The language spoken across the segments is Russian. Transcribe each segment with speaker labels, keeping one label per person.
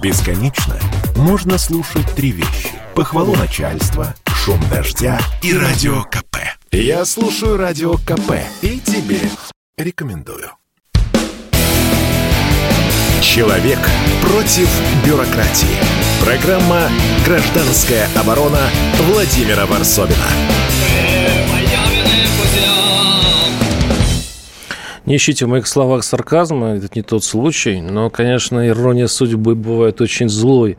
Speaker 1: Бесконечно можно слушать три вещи. Похвалу начальства, шум дождя и радио КП. Я слушаю радио КП и тебе рекомендую. Человек против бюрократии. Программа «Гражданская оборона» Владимира Варсовина.
Speaker 2: Не ищите в моих словах сарказма, это не тот случай, но, конечно, ирония судьбы бывает очень злой.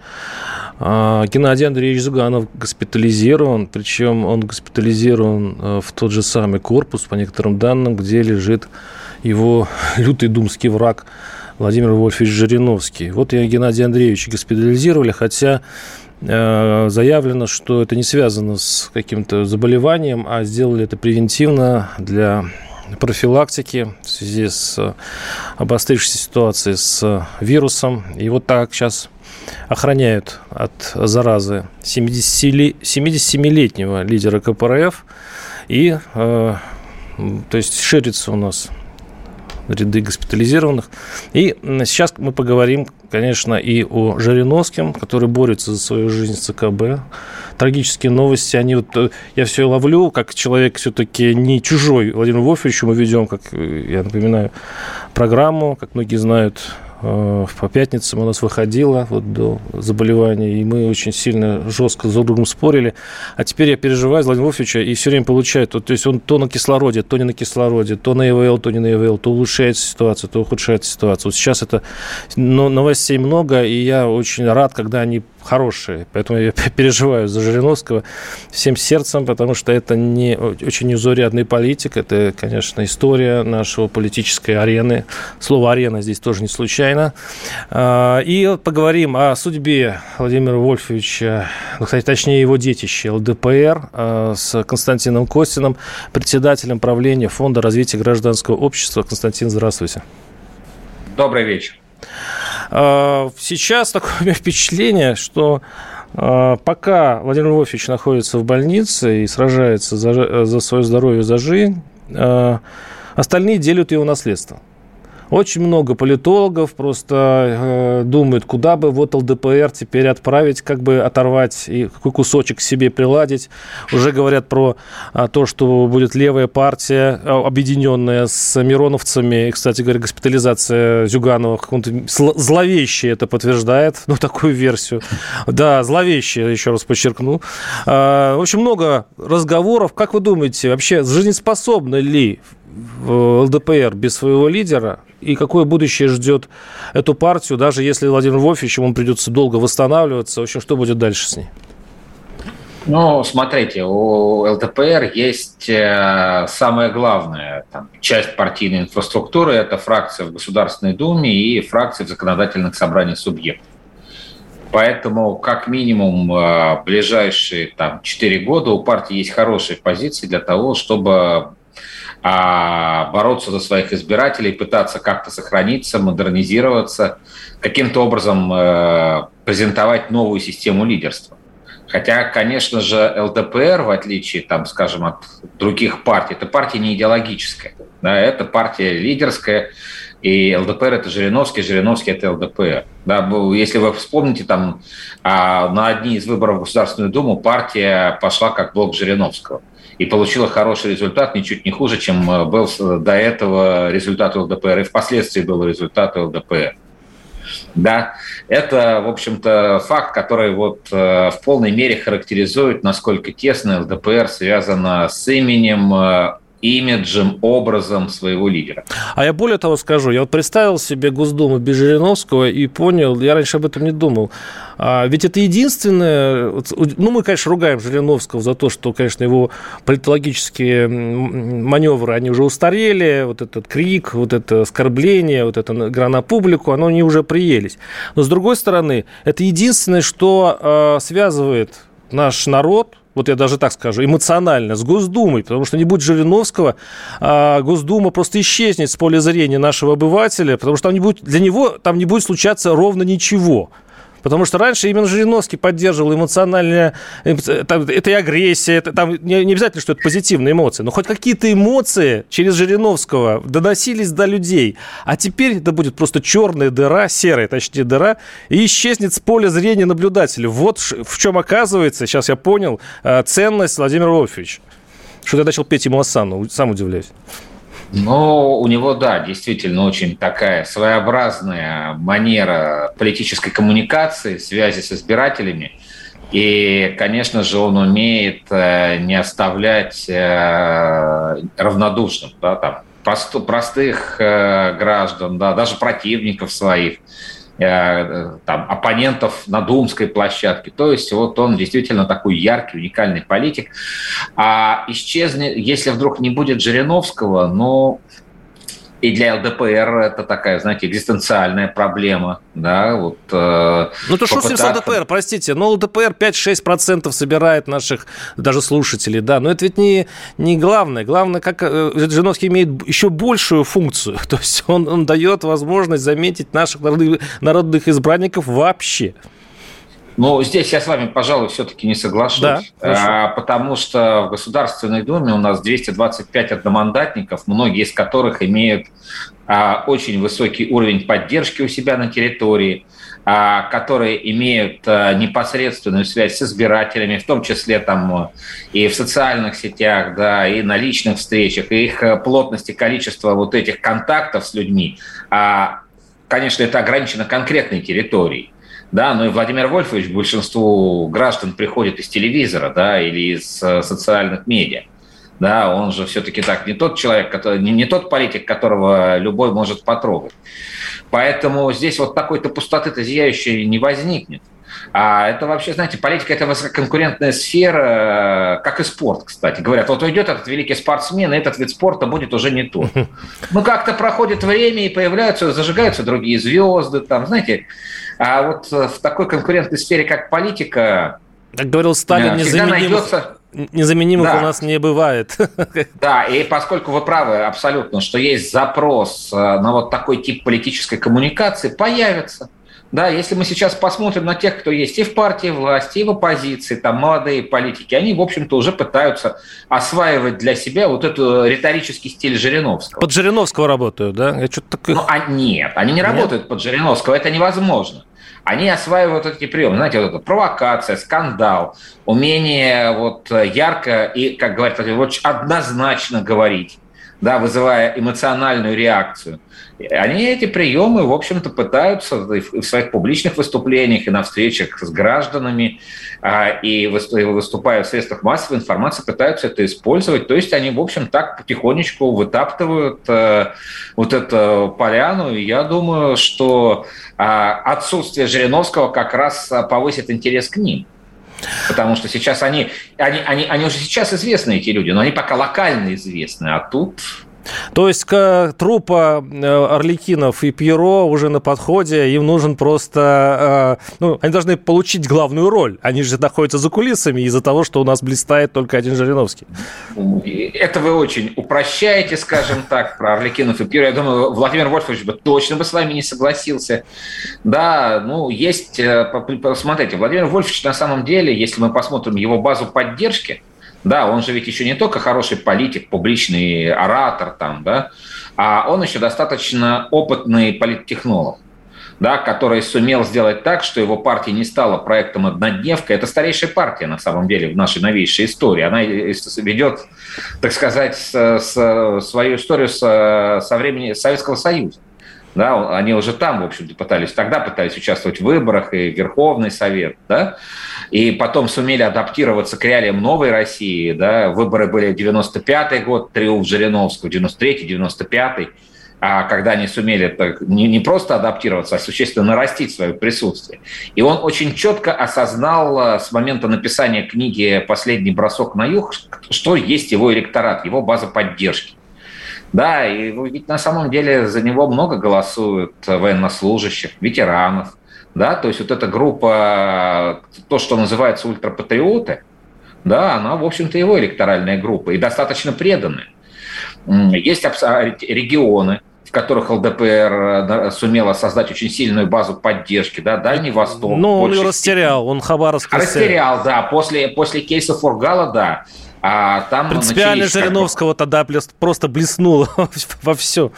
Speaker 2: А, Геннадий Андреевич Зуганов госпитализирован, причем он госпитализирован э, в тот же самый корпус, по некоторым данным, где лежит его лютый думский враг Владимир Вольфович Жириновский. Вот я Геннадия Андреевича госпитализировали, хотя э, заявлено, что это не связано с каким-то заболеванием, а сделали это превентивно для профилактики в связи с обострившейся ситуацией с вирусом. И вот так сейчас охраняют от заразы 77-летнего лидера КПРФ. И, э, то есть, ширится у нас ряды госпитализированных. И сейчас мы поговорим, конечно, и о Жириновском, который борется за свою жизнь с ЦКБ. Трагические новости, они вот, э, я все ловлю, как человек все-таки не чужой Владимир Вольфовичу, мы ведем, как э, я напоминаю, программу, как многие знают, Э, по пятницам у нас выходила вот до заболевания, и мы очень сильно жестко друг другом спорили. А теперь я переживаю за Владимира Вольфовича и все время получаю, то, то есть он то на кислороде, то не на кислороде, то на ИВЛ, то не на ИВЛ, то улучшается ситуация, то ухудшается ситуация. Вот сейчас это но новостей много, и я очень рад, когда они хорошие. Поэтому я переживаю за Жириновского всем сердцем, потому что это не очень незаурядный политик. Это, конечно, история нашего политической арены. Слово «арена» здесь тоже не случайно. А, и поговорим о судьбе Владимира Вольфовича, ну, кстати, точнее, его детище ЛДПР а, с Константином Костиным, председателем правления Фонда развития гражданского общества. Константин, здравствуйте.
Speaker 3: Добрый вечер.
Speaker 2: А, сейчас такое впечатление, что а, пока Владимир Львович находится в больнице и сражается за, за свое здоровье, за жизнь, а, остальные делят его наследство. Очень много политологов просто э, думают, куда бы вот ЛДПР теперь отправить, как бы оторвать и какой кусочек себе приладить. Уже говорят про а, то, что будет левая партия, а, объединенная с мироновцами. И, кстати говоря, госпитализация Зюганова каком-то зловещее это подтверждает, ну, такую версию. Да, зловещее, еще раз подчеркну. А, в общем, много разговоров. Как вы думаете, вообще жизнеспособны ли ЛДПР без своего лидера, и какое будущее ждет эту партию, даже если Владимир Вольфович, ему придется долго восстанавливаться, в общем, что будет дальше с ней?
Speaker 3: Ну, смотрите, у ЛДПР есть э, самое главное, там, часть партийной инфраструктуры, это фракция в Государственной Думе и фракция в законодательных собраниях субъектов. Поэтому, как минимум, э, ближайшие там, 4 года у партии есть хорошие позиции для того, чтобы а бороться за своих избирателей, пытаться как-то сохраниться, модернизироваться, каким-то образом э, презентовать новую систему лидерства. Хотя, конечно же, ЛДПР, в отличие, там, скажем, от других партий, это партия не идеологическая. Да, это партия лидерская, и ЛДПР – это Жириновский, Жириновский – это ЛДПР. Да, если вы вспомните, там, а, на одни из выборов в Государственную Думу партия пошла как блок Жириновского и получила хороший результат, ничуть не хуже, чем э, был до этого результат ЛДПР, и впоследствии был результат ЛДПР. Да, это, в общем-то, факт, который вот э, в полной мере характеризует, насколько тесно ЛДПР связано с именем э, имиджем, образом своего лидера.
Speaker 2: А я более того скажу, я вот представил себе Госдуму без Жириновского и понял, я раньше об этом не думал, а ведь это единственное, ну мы, конечно, ругаем Жириновского за то, что, конечно, его политологические маневры, они уже устарели, вот этот крик, вот это оскорбление, вот эта игра на публику, оно не уже приелись. Но, с другой стороны, это единственное, что э, связывает наш народ, вот я даже так скажу, эмоционально с Госдумой, потому что не будет Жириновского, а Госдума просто исчезнет с поля зрения нашего обывателя, потому что там не будет, для него там не будет случаться ровно ничего. Потому что раньше именно Жириновский поддерживал эмоциональное... Это и агрессия, это, там не, не обязательно, что это позитивные эмоции, но хоть какие-то эмоции через Жириновского доносились до людей. А теперь это будет просто черная дыра, серая, точнее, дыра, и исчезнет с поля зрения наблюдателя. Вот в чем оказывается, сейчас я понял, э, ценность Владимира Вольфовича. Что я начал петь ему Асану, сам удивляюсь.
Speaker 3: Ну, у него, да, действительно очень такая своеобразная манера политической коммуникации, связи с избирателями. И, конечно же, он умеет э, не оставлять э, равнодушным да, там, простых э, граждан, да, даже противников своих. Э, там, оппонентов на Думской площадке. То есть вот он действительно такой яркий, уникальный политик. А исчезнет, если вдруг не будет Жириновского, ну, и для ЛДПР это такая, знаете, экзистенциальная проблема, да, вот.
Speaker 2: Э, ну, то что попытаться... с ЛДПР, простите, но ЛДПР 5-6% собирает наших даже слушателей, да, но это ведь не, не главное, главное, как э, Жириновский имеет еще большую функцию, то есть он, он дает возможность заметить наших народных, народных избранников вообще.
Speaker 3: Ну, здесь я с вами, пожалуй, все-таки не соглашусь, да, а, потому что в Государственной Думе у нас 225 одномандатников, многие из которых имеют а, очень высокий уровень поддержки у себя на территории, а, которые имеют непосредственную связь с избирателями, в том числе там и в социальных сетях, да, и на личных встречах, и их плотность и количество вот этих контактов с людьми, конечно, это ограничено конкретной территорией да, но и Владимир Вольфович большинству граждан приходит из телевизора, да, или из э, социальных медиа. Да, он же все-таки так не тот человек, который, не, не тот политик, которого любой может потрогать. Поэтому здесь вот такой-то пустоты-то зияющей не возникнет. А это вообще, знаете, политика – это высококонкурентная сфера, как и спорт, кстати. Говорят, вот уйдет этот великий спортсмен, и этот вид спорта будет уже не тот. Ну, как-то проходит время, и появляются, зажигаются другие звезды, там, знаете. А вот в такой конкурентной сфере, как политика,
Speaker 2: как говорил Сталин, незаменимых, найдется... незаменимых да. у нас не бывает.
Speaker 3: Да, и поскольку вы правы абсолютно, что есть запрос на вот такой тип политической коммуникации, появится. Да, если мы сейчас посмотрим на тех, кто есть и в партии власти, и в оппозиции, там молодые политики, они, в общем-то, уже пытаются осваивать для себя вот этот риторический стиль Жириновского.
Speaker 2: Под Жириновского работают, да?
Speaker 3: Я что-то так... Ну, а нет, они не нет? работают под Жириновского, это невозможно. Они осваивают эти приемы. Знаете, вот это провокация, скандал, умение вот ярко и, как говорят, однозначно говорить да, вызывая эмоциональную реакцию. Они эти приемы, в общем-то, пытаются в своих публичных выступлениях и на встречах с гражданами, а, и выступая в средствах массовой информации, пытаются это использовать. То есть они, в общем, так потихонечку вытаптывают э, вот эту поляну. И я думаю, что а, отсутствие Жириновского как раз повысит интерес к ним. Потому что сейчас они, они, они, они уже сейчас известны, эти люди, но они пока локально известны, а тут
Speaker 2: то есть к трупа э, Орликинов и Пьеро уже на подходе, им нужен просто... Э, ну, они должны получить главную роль. Они же находятся за кулисами из-за того, что у нас блистает только один Жириновский.
Speaker 3: Это вы очень упрощаете, скажем так, про Орликинов и Пьеро. Я думаю, Владимир Вольфович бы точно бы с вами не согласился. Да, ну, есть... Э, посмотрите, Владимир Вольфович на самом деле, если мы посмотрим его базу поддержки, да, он же ведь еще не только хороший политик, публичный оратор там, да, а он еще достаточно опытный политтехнолог да, который сумел сделать так, что его партия не стала проектом «Однодневка». Это старейшая партия, на самом деле, в нашей новейшей истории. Она ведет, так сказать, с, с, свою историю с, со времени Советского Союза. Да, они уже там, в общем-то, пытались, тогда пытались участвовать в выборах и Верховный Совет, да, и потом сумели адаптироваться к реалиям новой России, да, выборы были 95-й год, триумф Жириновского, 93-й, 95-й, а когда они сумели так, не, не просто адаптироваться, а существенно нарастить свое присутствие. И он очень четко осознал э, с момента написания книги «Последний бросок на юг», что есть его электорат, его база поддержки. Да, и ведь на самом деле за него много голосуют военнослужащих, ветеранов. Да, то есть вот эта группа, то, что называется ультрапатриоты, да, она, в общем-то, его электоральная группа и достаточно преданная. Есть регионы, в которых ЛДПР сумела создать очень сильную базу поддержки, да, Дальний Восток.
Speaker 2: Ну, он ее растерял, он Хабаровск
Speaker 3: растерял. да, после, после кейса Фургала, да.
Speaker 2: А там Принципиальность Жириновского тогда просто блеснула во все.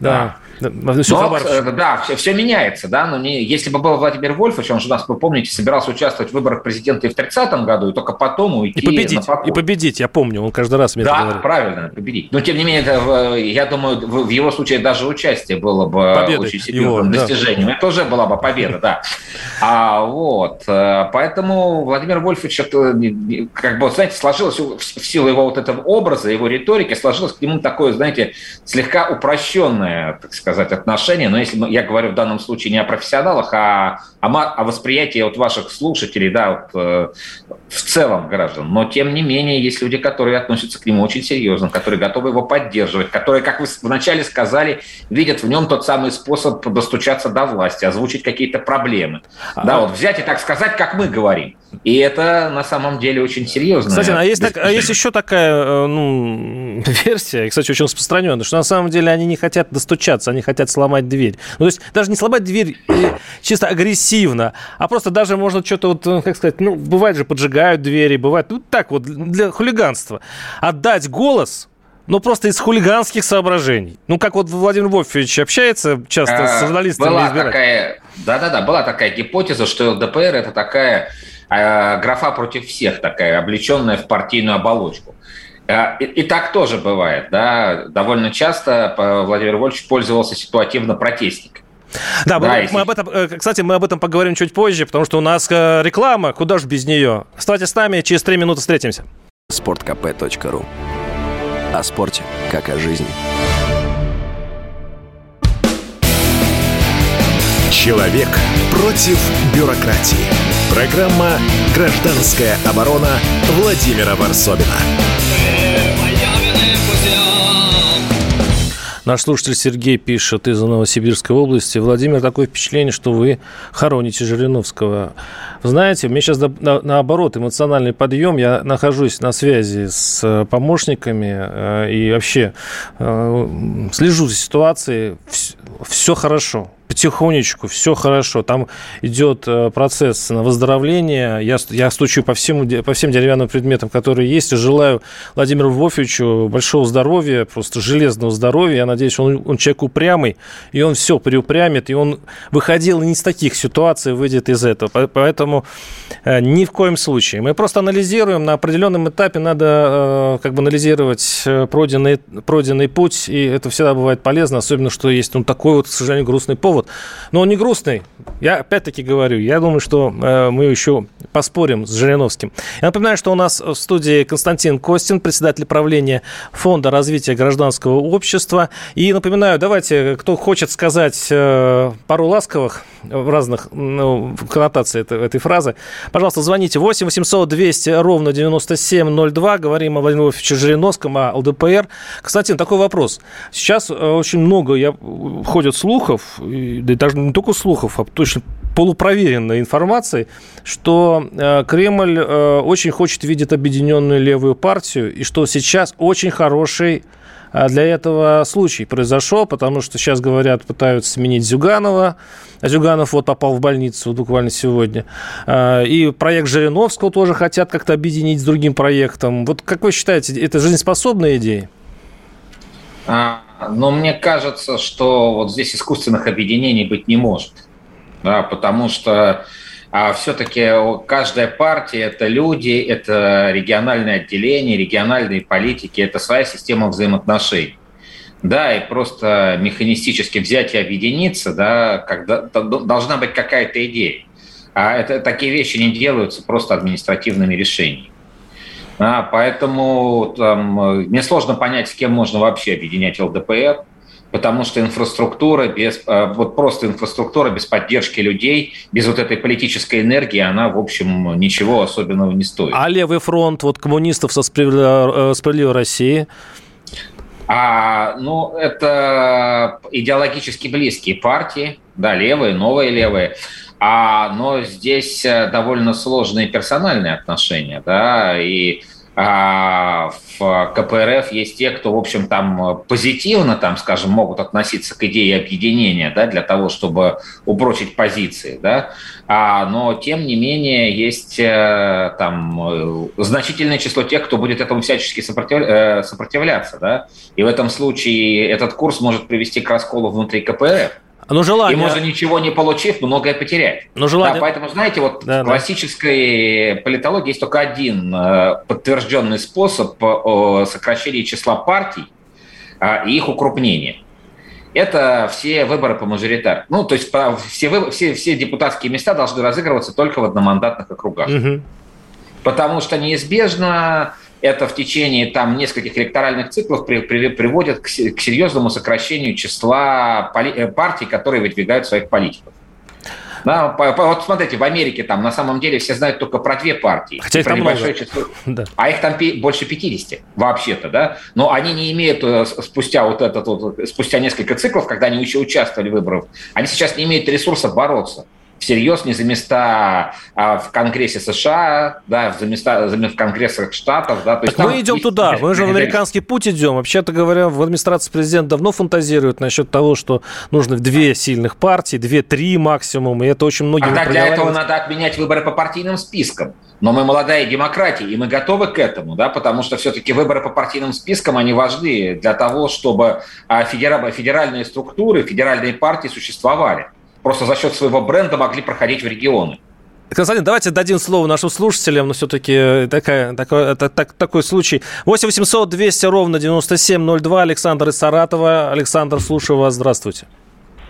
Speaker 3: Да. Да, но, э, да все, все меняется, да, но не, если бы был Владимир Вольфович, он же нас, вы помните, собирался участвовать в выборах президента и в 30-м году, и только потом уйти
Speaker 2: и победить, И победить, я помню, он каждый раз
Speaker 3: мне да, это говорит. правильно, победить. Но, тем не менее, это, я думаю, в его случае даже участие было бы Победой очень серьезным его, достижением. Да. Это уже была бы победа, да. А вот, э, поэтому Владимир Вольфович, как бы, знаете, сложилось в силу его вот этого образа, его риторики, сложилось к нему такое, знаете, слегка упрощенное, так сказать, сказать, отношения, но если я говорю в данном случае не о профессионалах, а о, о восприятии от ваших слушателей, да, вот, э, в целом граждан. Но, тем не менее, есть люди, которые относятся к нему очень серьезно, которые готовы его поддерживать, которые, как вы вначале сказали, видят в нем тот самый способ достучаться до власти, озвучить какие-то проблемы. А, да, вот взять и так сказать, как мы говорим. И это на самом деле очень серьезно.
Speaker 2: Кстати, а есть, так, а есть еще такая э, ну, версия, кстати, очень распространенная, что на самом деле они не хотят достучаться, они хотят сломать дверь. Ну, то есть даже не сломать дверь э, чисто агрессивно, а просто даже можно что-то вот, э, как сказать, ну, бывает же поджигают двери, бывает, ну, так вот, для хулиганства. Отдать голос ну, просто из хулиганских соображений. Ну, как вот Владимир Вольфович общается часто с журналистами.
Speaker 3: Была такая, да-да-да, была такая гипотеза, что ЛДПР – это такая а, графа против всех такая, облеченная в партийную оболочку. А, и, и так тоже бывает, да. Довольно часто Владимир Вольфович пользовался ситуативно протестником.
Speaker 2: Да, да мы, если... мы об этом, э, кстати, мы об этом поговорим чуть позже, потому что у нас э, реклама, куда же без нее. Оставайтесь с нами, через три минуты встретимся.
Speaker 1: Спорткп.ру О спорте, как о жизни. Человек против бюрократии. Программа «Гражданская оборона» Владимира Варсобина.
Speaker 2: Наш слушатель Сергей пишет из Новосибирской области. Владимир, такое впечатление, что вы хороните Жириновского. Знаете, у меня сейчас на, наоборот эмоциональный подъем. Я нахожусь на связи с э, помощниками э, и вообще э, слежу за ситуацией. Все хорошо потихонечку, все хорошо. Там идет э, процесс выздоровления. Я, я стучу по всем, по всем деревянным предметам, которые есть. И желаю Владимиру Львовичу большого здоровья, просто железного здоровья. Я надеюсь, он, он человек упрямый, и он все приупрямит, и он выходил не из таких ситуаций, выйдет из этого. Поэтому э, ни в коем случае. Мы просто анализируем, на определенном этапе надо э, как бы анализировать пройденный, пройденный путь, и это всегда бывает полезно, особенно, что есть ну, такой вот, к сожалению, грустный повод повод. Но он не грустный. Я опять-таки говорю, я думаю, что э, мы еще поспорим с Жириновским. Я напоминаю, что у нас в студии Константин Костин, председатель правления Фонда развития гражданского общества. И напоминаю, давайте, кто хочет сказать э, пару ласковых в разных ну, коннотаций этой, этой фразы, пожалуйста, звоните 8 800 200 ровно 9702. Говорим о Владимире Вольфовиче Жириновском, о ЛДПР. Константин, такой вопрос. Сейчас э, очень много я, ходят слухов, да даже не только слухов, а точно полупроверенной информацией, что э, Кремль э, очень хочет видеть объединенную левую партию, и что сейчас очень хороший э, для этого случай произошел, потому что сейчас, говорят, пытаются сменить Зюганова. А Зюганов вот попал в больницу буквально сегодня. И проект Жириновского тоже хотят как-то объединить с другим проектом. Вот как вы считаете, это жизнеспособная идея?
Speaker 3: Но мне кажется, что вот здесь искусственных объединений быть не может. Да, потому что а все-таки каждая партия – это люди, это региональные отделения, региональные политики, это своя система взаимоотношений. Да, и просто механистически взять и объединиться, да, когда должна быть какая-то идея. А это, такие вещи не делаются просто административными решениями. А, поэтому там, мне сложно понять, с кем можно вообще объединять ЛДПР, потому что инфраструктура без, а, вот просто инфраструктура без поддержки людей, без вот этой политической энергии, она, в общем, ничего особенного не стоит.
Speaker 2: А левый фронт вот коммунистов со э, справедливой России?
Speaker 3: А, ну, это идеологически близкие партии, да, левые, новые левые. А, но здесь э, довольно сложные персональные отношения, да, и а в КПРФ есть те, кто, в общем, там позитивно, там, скажем, могут относиться к идее объединения, да, для того, чтобы упрочить позиции, да, а, но, тем не менее, есть э, там значительное число тех, кто будет этому всячески э, сопротивляться, да, и в этом случае этот курс может привести к расколу внутри КПРФ.
Speaker 2: Но желание...
Speaker 3: И можно ничего не получив, многое потерять.
Speaker 2: Но желание...
Speaker 3: да, поэтому, знаете, вот да, в классической да. политологии есть только один э, подтвержденный способ э, сокращения числа партий а, и их укрупнения. Это все выборы по мажоритар. Ну, то есть все, все, все депутатские места должны разыгрываться только в одномандатных округах. Угу. Потому что неизбежно это в течение там, нескольких электоральных циклов при, при, приводит к, к серьезному сокращению числа поли, э, партий, которые выдвигают своих политиков. Да, по, по, вот смотрите, в Америке там на самом деле все знают только про две партии.
Speaker 2: Хотя их
Speaker 3: про
Speaker 2: там
Speaker 3: небольшое много. число. Да. А их там больше 50 вообще-то, да. Но они не имеют э, спустя вот этот вот, спустя несколько циклов, когда они еще участвовали в выборах, они сейчас не имеют ресурса бороться всерьез, не за места а в Конгрессе США, да, за места за, в Конгрессах Штатов. Да,
Speaker 2: то есть мы идем туда, мы же в американский путь идем. Вообще-то говоря, в администрации президента давно фантазируют насчет того, что нужно две сильных партии, две-три максимум, и это очень многие
Speaker 3: А для этого надо отменять выборы по партийным спискам. Но мы молодая демократия, и мы готовы к этому, да, потому что все-таки выборы по партийным спискам, они важны для того, чтобы а, федеральные структуры, федеральные партии существовали просто за счет своего бренда могли проходить в регионы.
Speaker 2: Константин, давайте дадим слово нашим слушателям, но все-таки такая, такой, так, такой случай. 8 800 200 ровно 9702. Александр из Саратова. Александр, слушаю вас. Здравствуйте.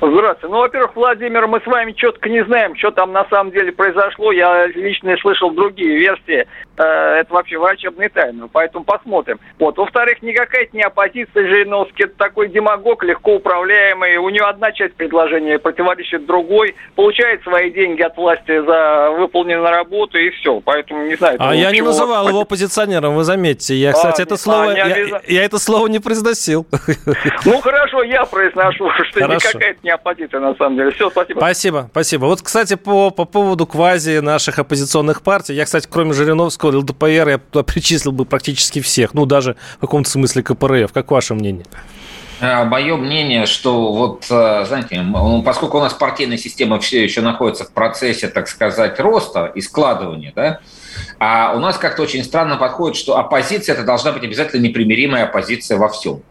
Speaker 4: Здравствуйте. Ну, во-первых, Владимир, мы с вами четко не знаем, что там на самом деле произошло. Я лично слышал другие версии. Э, это вообще врачебная тайна, поэтому посмотрим. Вот. Во-вторых, никакая это не оппозиция Жириновский. Это такой демагог, легко управляемый. У него одна часть предложения противоречит другой. Получает свои деньги от власти за выполненную работу и все. Поэтому не знаю.
Speaker 2: А я не называл его оппозиционером, вы заметьте. Я, кстати, а, это слово, а, я, я это слово не произносил.
Speaker 4: Ну, хорошо, я произношу, что никакая не оппозиция, на самом деле. Все, спасибо.
Speaker 2: Спасибо, спасибо. Вот, кстати, по, по поводу квази наших оппозиционных партий. Я, кстати, кроме Жириновского, ЛДПР, я туда причислил бы практически всех. Ну, даже в каком-то смысле КПРФ. Как ваше мнение?
Speaker 3: А, Мое мнение, что вот, а, знаете, поскольку у нас партийная система все еще находится в процессе, так сказать, роста и складывания, да, а у нас как-то очень странно подходит, что оппозиция это должна быть обязательно непримиримая оппозиция во всем.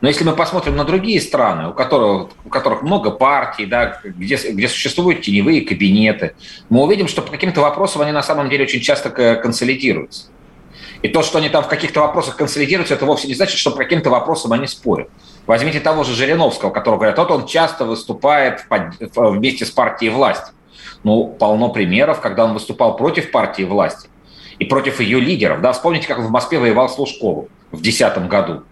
Speaker 3: Но если мы посмотрим на другие страны, у которых, у которых много партий, да, где, где существуют теневые кабинеты, мы увидим, что по каким-то вопросам они на самом деле очень часто консолидируются. И то, что они там в каких-то вопросах консолидируются, это вовсе не значит, что по каким-то вопросам они спорят. Возьмите того же Жириновского, которого говорят, вот он часто выступает вместе с партией власти. Ну, полно примеров, когда он выступал против партии власти и против ее лидеров. Да, вспомните, как он в Москве воевал с Лужковым в 2010 году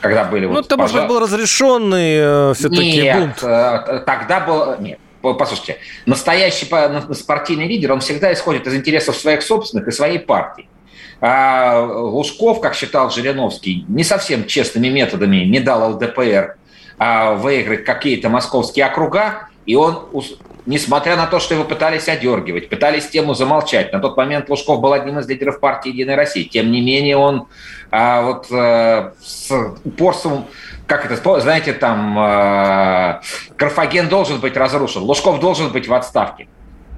Speaker 3: когда были...
Speaker 2: Ну, вот это, пожар... был разрешенный э, все-таки
Speaker 3: Нет, бунт. Э, тогда был... Нет, послушайте, настоящий спортивный лидер, он всегда исходит из интересов своих собственных и своей партии. А Лужков, как считал Жириновский, не совсем честными методами не дал ЛДПР а, выиграть какие-то московские округа, и он несмотря на то, что его пытались одергивать, пытались тему замолчать. На тот момент Лужков был одним из лидеров партии «Единая Россия». Тем не менее, он а, вот а, с упорством, как это, знаете, там, а, Карфаген должен быть разрушен, Лужков должен быть в отставке.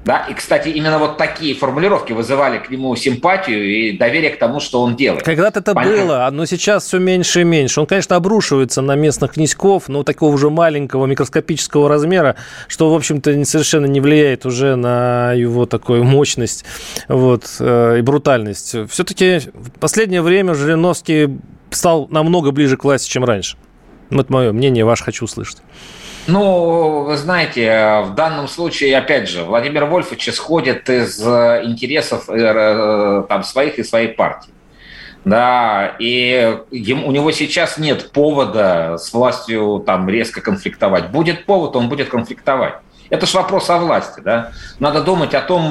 Speaker 3: Да? И, кстати, именно вот такие формулировки вызывали к нему симпатию и доверие к тому, что он делает.
Speaker 2: Когда-то это Понятно? было, но сейчас все меньше и меньше. Он, конечно, обрушивается на местных князьков, но такого уже маленького микроскопического размера, что, в общем-то, совершенно не влияет уже на его такую мощность вот, э, и брутальность. Все-таки в последнее время Жириновский стал намного ближе к власти, чем раньше. Вот мое мнение, ваше хочу услышать.
Speaker 3: Ну, вы знаете, в данном случае, опять же, Владимир Вольфович исходит из э, интересов э, э, там, своих и своей партии. Да, и ему, у него сейчас нет повода с властью там резко конфликтовать. Будет повод, он будет конфликтовать. Это же вопрос о власти, да. Надо думать о том,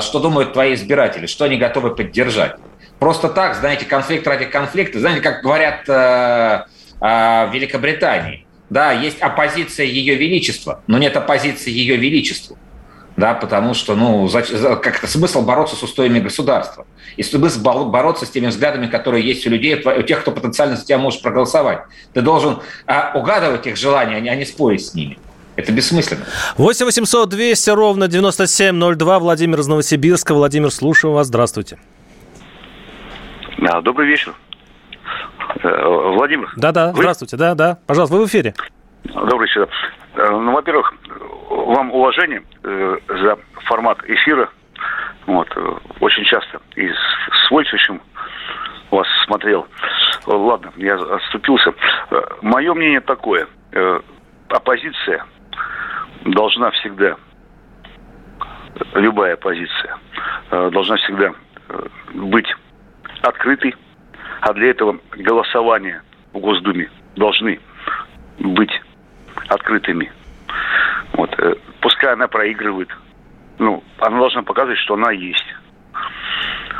Speaker 3: что думают твои избиратели, что они готовы поддержать. Просто так, знаете, конфликт ради конфликта, знаете, как говорят в Великобритании, да, есть оппозиция Ее Величества, но нет оппозиции Ее Величеству. да, потому что, ну, как-то смысл бороться с устоями государства, и смысл бороться с теми взглядами, которые есть у людей, у тех, кто потенциально за тебя может проголосовать. Ты должен а, угадывать их желания, а не а спорить с ними. Это бессмысленно.
Speaker 2: 8 800 200 ровно 9702. Владимир из Новосибирска. Владимир, слушаю вас. Здравствуйте.
Speaker 5: Да, добрый вечер. Э, Владимир.
Speaker 2: Да-да, здравствуйте. Да-да. Пожалуйста, вы в эфире.
Speaker 5: Добрый вечер. Э, ну, во-первых, вам уважение э, за формат эфира. Вот, очень часто и с Вольфовичем вас смотрел. Ладно, я отступился. Мое мнение такое. Оппозиция должна всегда, любая оппозиция, должна всегда быть открытой, а для этого голосования в Госдуме должны быть открытыми. Вот. Э, пускай она проигрывает. Ну, она должна показывать, что она есть.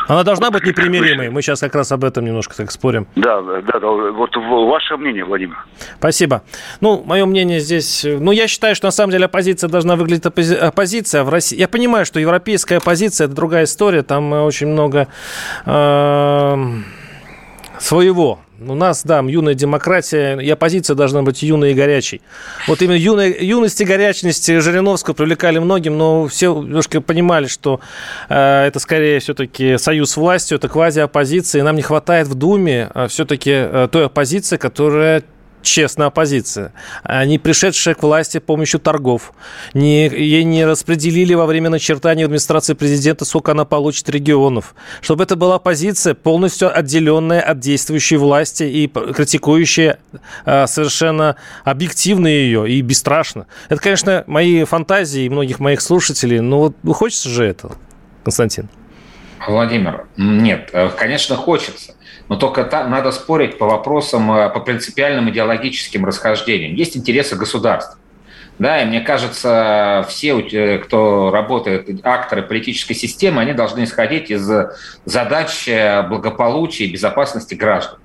Speaker 2: Она должна быть непримиримой. Мы сейчас как раз об этом немножко так спорим.
Speaker 5: Да, да, да. Вот ваше мнение, Владимир.
Speaker 2: Спасибо. Ну, мое мнение здесь... Ну, я считаю, что на самом деле оппозиция должна выглядеть оппози... оппозиция в России. Я понимаю, что европейская оппозиция – это другая история. Там очень много... Э своего. У нас, да, юная демократия, и оппозиция должна быть юной и горячей. Вот именно юной, юность и горячность Жириновского привлекали многим, но все немножко понимали, что э, это скорее все-таки союз с властью, это квази-оппозиция, и нам не хватает в Думе э, все-таки э, той оппозиции, которая честная оппозиция, а не пришедшая к власти с помощью торгов. Не, ей не распределили во время начертания администрации президента, сколько она получит регионов. Чтобы это была позиция полностью отделенная от действующей власти и критикующая а, совершенно объективно ее и бесстрашно. Это, конечно, мои фантазии и многих моих слушателей, но вот хочется же этого, Константин.
Speaker 3: Владимир, нет, э, конечно, хочется. Но только та, надо спорить по вопросам, э, по принципиальным идеологическим расхождениям. Есть интересы государства. Да, и мне кажется, все, э, кто работает, акторы политической системы, они должны исходить из задач благополучия и безопасности граждан.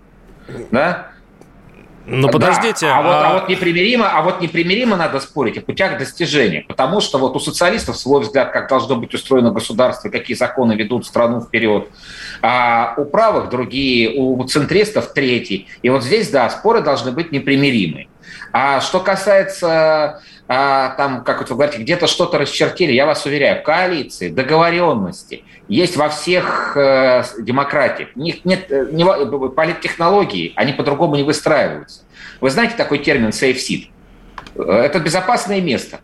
Speaker 3: Да?
Speaker 2: Ну подождите.
Speaker 3: Да, а, а... Вот, а вот непримиримо, а вот непримиримо надо спорить о путях достижения, потому что вот у социалистов свой взгляд, как должно быть устроено государство, какие законы ведут страну вперед, а у правых другие, у центристов третий. И вот здесь, да, споры должны быть непримиримы. А что касается а, там, как вы говорите, где-то что-то расчертили, я вас уверяю, коалиции, договоренности есть во всех э, демократиях. Нет, нет, э, не, политтехнологии, они по-другому не выстраиваются. Вы знаете такой термин safe seat? Это безопасное место.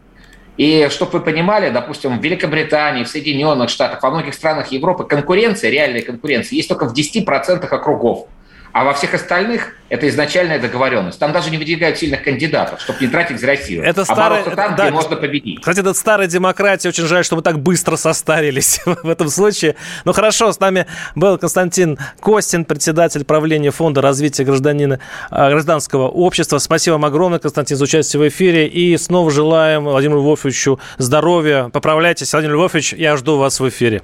Speaker 3: И чтобы вы понимали, допустим, в Великобритании, в Соединенных Штатах, во многих странах Европы конкуренция, реальная конкуренция, есть только в 10% округов. А во всех остальных это изначальная договоренность. Там даже не выдвигают сильных кандидатов, чтобы не тратить зря силы.
Speaker 2: Это а старая,
Speaker 3: там, да, где можно победить.
Speaker 2: Кстати, это старая демократия. Очень жаль, что мы так быстро состарились в этом случае. Ну хорошо, с нами был Константин Костин, председатель правления Фонда развития гражданина, а, гражданского общества. Спасибо вам огромное, Константин, за участие в эфире. И снова желаем Владимиру Львовичу здоровья. Поправляйтесь, Владимир Львович, я жду вас в эфире.